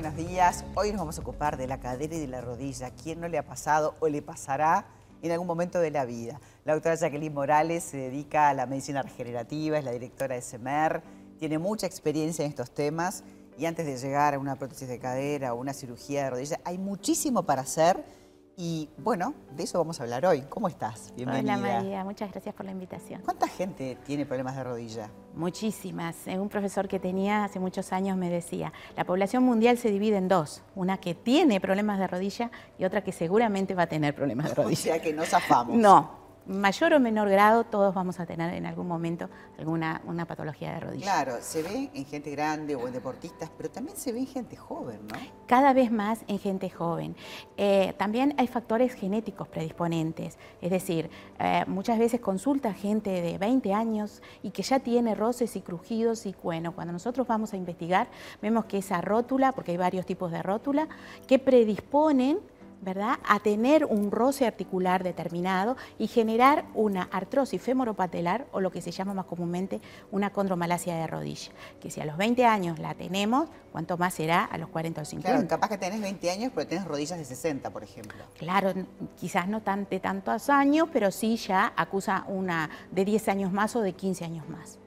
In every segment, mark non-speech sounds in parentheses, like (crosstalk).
buenos días. Hoy nos vamos a ocupar de la cadera y de la rodilla. ¿Quién no le ha pasado o le pasará en algún momento de la vida? La doctora Jacqueline Morales se dedica a la medicina regenerativa, es la directora de SEMER, tiene mucha experiencia en estos temas y antes de llegar a una prótesis de cadera o una cirugía de rodilla, hay muchísimo para hacer y bueno, de eso vamos a hablar hoy. ¿Cómo estás? Bienvenida. Hola María, muchas gracias por la invitación. ¿Cuánta gente tiene problemas de rodilla? Muchísimas. Un profesor que tenía hace muchos años me decía, la población mundial se divide en dos, una que tiene problemas de rodilla y otra que seguramente va a tener problemas de rodilla. (laughs) O sea que no zafamos. No, mayor o menor grado, todos vamos a tener en algún momento alguna una patología de rodilla. Claro, se ve en gente grande o en deportistas, pero también se ve en gente joven, ¿no? Cada vez más en gente joven. Eh, también hay factores genéticos predisponentes, es decir, eh, muchas veces consulta gente de 20 años y que ya tiene roces y crujidos y bueno, cuando nosotros vamos a investigar, vemos que esa rótula, porque hay varios tipos de rótula, que predisponen ¿verdad? a tener un roce articular determinado y generar una artrosis femoropatelar o lo que se llama más comúnmente una condromalacia de rodilla, que si a los 20 años la tenemos, ¿cuánto más será a los 40 o 50? Claro, capaz que tenés 20 años, pero tenés rodillas de 60, por ejemplo. Claro, quizás no tan, de tantos años, pero sí ya acusa una de 10 años más o de 15 años más.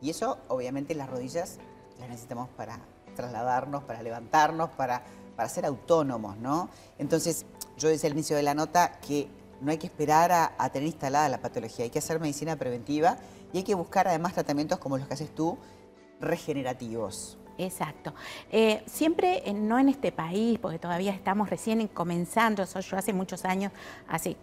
Y eso, obviamente, las rodillas las necesitamos para trasladarnos, para levantarnos, para para ser autónomos, ¿no? Entonces, yo decía al inicio de la nota que no hay que esperar a, tener instalada la patología, hay que hacer medicina preventiva y hay que buscar además tratamientos como los que haces tú, regenerativos. Exacto. Eh, siempre, no en este país, porque todavía estamos recién comenzando, yo hace muchos años, hace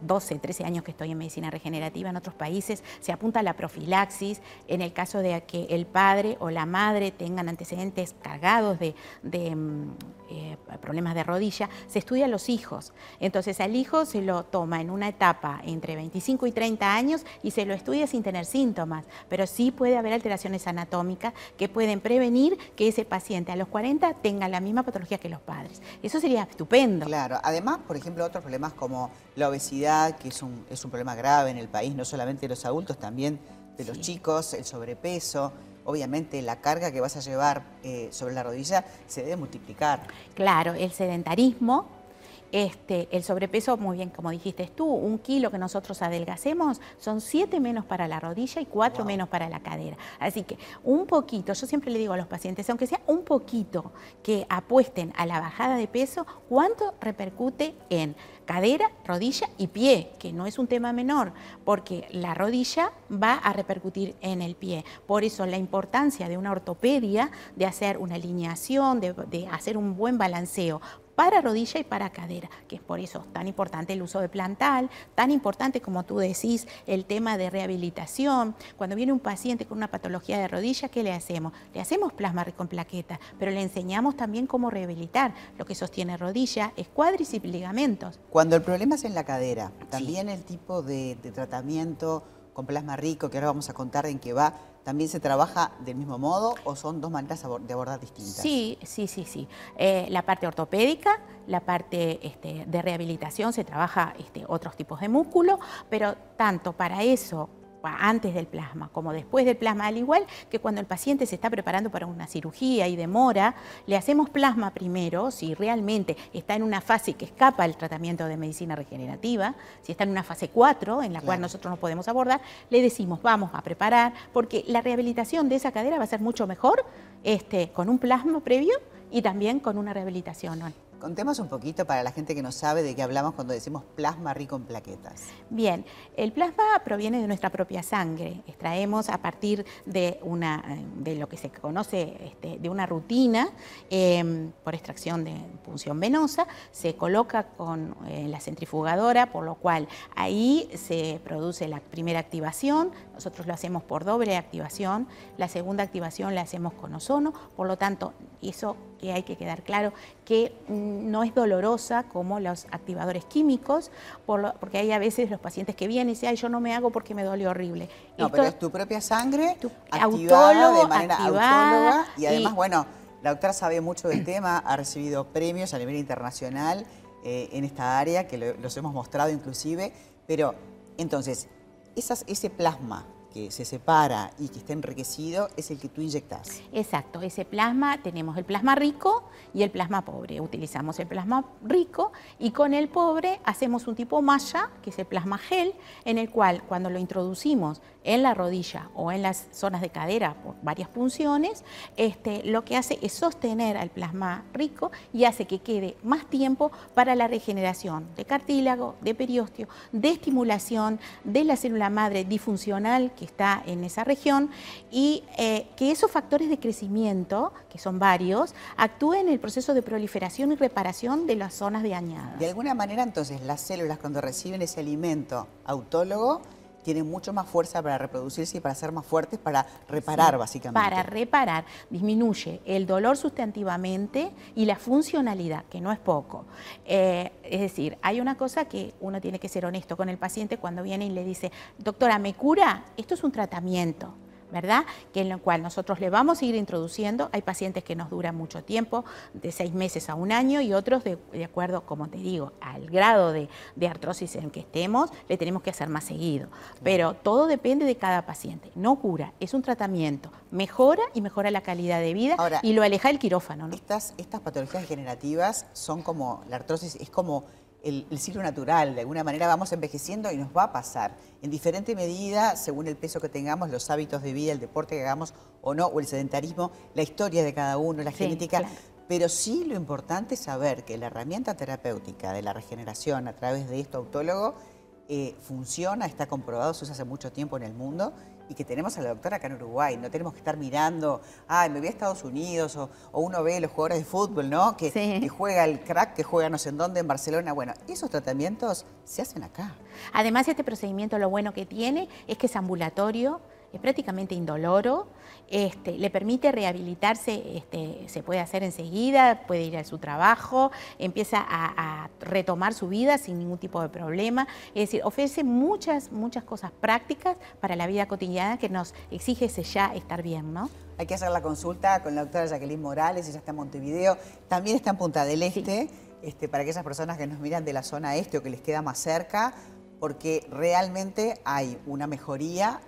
12, mm, 13 años que estoy en medicina regenerativa en otros países, se apunta a la profilaxis en el caso de que el padre o la madre tengan antecedentes cargados de, mm, eh, problemas de rodilla, se estudia a los hijos. Entonces al hijo se lo toma en una etapa entre 25 y 30 años y se lo estudia sin tener síntomas, pero sí puede haber alteraciones anatómicas que pueden prevenir que ese paciente a los 40 tenga la misma patología que los padres. Eso sería estupendo. Claro, además, por ejemplo, otros problemas como la obesidad, que es un, es un problema grave en el país, no solamente de los adultos, también de los chicos, el sobrepeso obviamente la carga que vas a llevar eh, sobre la rodilla se debe multiplicar. Claro, el sedentarismo este, el sobrepeso, muy bien, como dijiste tú, un kilo que nosotros adelgacemos son siete menos para la rodilla y cuatro menos para la cadera. Así que un poquito, yo siempre le digo a los pacientes, aunque sea un poquito que apuesten a la bajada de peso, ¿cuánto repercute en cadera, rodilla y pie? Que no es un tema menor, porque la rodilla va a repercutir en el pie. Por eso la importancia de una ortopedia, de hacer una alineación, de, de hacer un buen balanceo para rodilla y para cadera, que es por eso tan importante el uso de plantal, tan importante como tú decís el tema de rehabilitación. Cuando viene un paciente con una patología de rodilla, ¿qué le hacemos? Le hacemos plasma con plaqueta, pero le enseñamos también cómo rehabilitar. Lo que sostiene rodilla, escuadris y ligamentos. Cuando el problema es en la cadera, también el tipo de, de tratamiento con plasma rico, que ahora vamos a contar en qué va, ¿también se trabaja del mismo modo o son dos maneras de abordar distintas? Sí, sí, sí, sí. Eh, la parte ortopédica, la parte este, de rehabilitación, se trabaja este, otros tipos de músculo, pero tanto para eso antes del plasma como después del plasma, al igual que cuando el paciente se está preparando para una cirugía y demora, le hacemos plasma primero, si realmente está en una fase que escapa al tratamiento de medicina regenerativa, si está en una fase 4, en la cual nosotros no podemos abordar, le decimos vamos a preparar, porque la rehabilitación de esa cadera va a ser mucho mejor este, con un plasma previo y también con una rehabilitación. Contemos un poquito para la gente que no sabe de qué hablamos cuando decimos plasma rico en plaquetas. Bien, el plasma proviene de nuestra propia sangre. Extraemos a partir de, una, de lo que se conoce este, de una rutina em, por extracción de punción venosa, se coloca con eh, la centrifugadora, por lo cual ahí se produce la primera activación, nosotros lo hacemos por doble activación, la segunda activación la hacemos con ozono, por lo tanto, eso que hay que quedar claro, que no es dolorosa como los activadores químicos, porque hay a veces los pacientes que vienen y dicen, ay, yo no me hago porque me duele horrible. No, pero es tu propia sangre, activada de manera autóloga y además, bueno, la doctora sabe mucho del tema, ha recibido premios a nivel internacional eh, en esta área, que los hemos mostrado inclusive, pero entonces, ese plasma que se separa y que está enriquecido es el que tú inyectas. Exacto, ese plasma, tenemos el plasma rico y el plasma pobre. Utilizamos el plasma rico y con el pobre hacemos un tipo malla, que es el plasma gel, en el cual cuando lo introducimos en la rodilla o en las zonas de cadera por varias punciones, este, lo que hace es sostener al plasma rico y hace que quede más tiempo para la regeneración de cartílago, de periósteo, de estimulación de la célula madre disfuncional que está en esa región y eh, que esos factores de crecimiento, que son varios, actúen en el proceso de proliferación y reparación de las zonas dañadas. De alguna manera, entonces, las células cuando reciben ese alimento autólogo, tienen mucho más fuerza para reproducirse y para ser más fuertes, para reparar básicamente. Para reparar, disminuye el dolor sustantivamente y la funcionalidad, que no es poco. Eh, es decir, hay una cosa que uno tiene que ser honesto con el paciente cuando viene y le dice, doctora, ¿me cura? Esto es un tratamiento. ¿Verdad? Que en lo cual nosotros le vamos a ir introduciendo. Hay pacientes que nos duran mucho tiempo, de seis meses a un año, y otros, de, acuerdo, como te digo, al grado de, artrosis en que estemos, le tenemos que hacer más seguido. Pero todo depende de cada paciente. No cura, es un tratamiento. Mejora y mejora la calidad de vida y lo aleja del quirófano. Estas, estas patologías degenerativas son como, la artrosis es como el, ciclo natural, de alguna manera vamos envejeciendo y nos va a pasar en diferente medida, según el peso que tengamos, los hábitos de vida, el deporte que hagamos o no, o el sedentarismo, la historia de cada uno, la genética. Pero sí lo importante es saber que la herramienta terapéutica de la regeneración a través de esto autólogo eh, funciona, está comprobado, se usa hace mucho tiempo en el mundo y que tenemos a la doctora acá en Uruguay. No tenemos que estar mirando, ay, me voy a Estados Unidos, o, uno ve los jugadores de fútbol, ¿no? Que, que, juega el crack, que juega no sé en dónde, en Barcelona. Bueno, esos tratamientos se hacen acá. Además, este procedimiento lo bueno que tiene es que es ambulatorio, es prácticamente indoloro, este, le permite rehabilitarse, este, se puede hacer enseguida, puede ir a su trabajo, empieza a, retomar su vida sin ningún tipo de problema. Es decir, ofrece muchas, muchas cosas prácticas para la vida cotidiana que nos exige ese ya estar bien, ¿no? Hay que hacer la consulta con la doctora Jacqueline Morales, ella está en Montevideo, también está en Punta del Este, este, para aquellas personas que nos miran de la zona este o que les queda más cerca, porque realmente hay una mejoría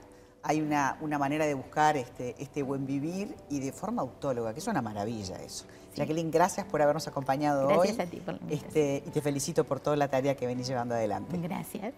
hay una, una manera de buscar este, este, buen vivir y de forma autóloga, que es una maravilla eso. Jacqueline, gracias por habernos acompañado hoy. Gracias a ti por este, Y te felicito por toda la tarea que venís llevando adelante. Gracias.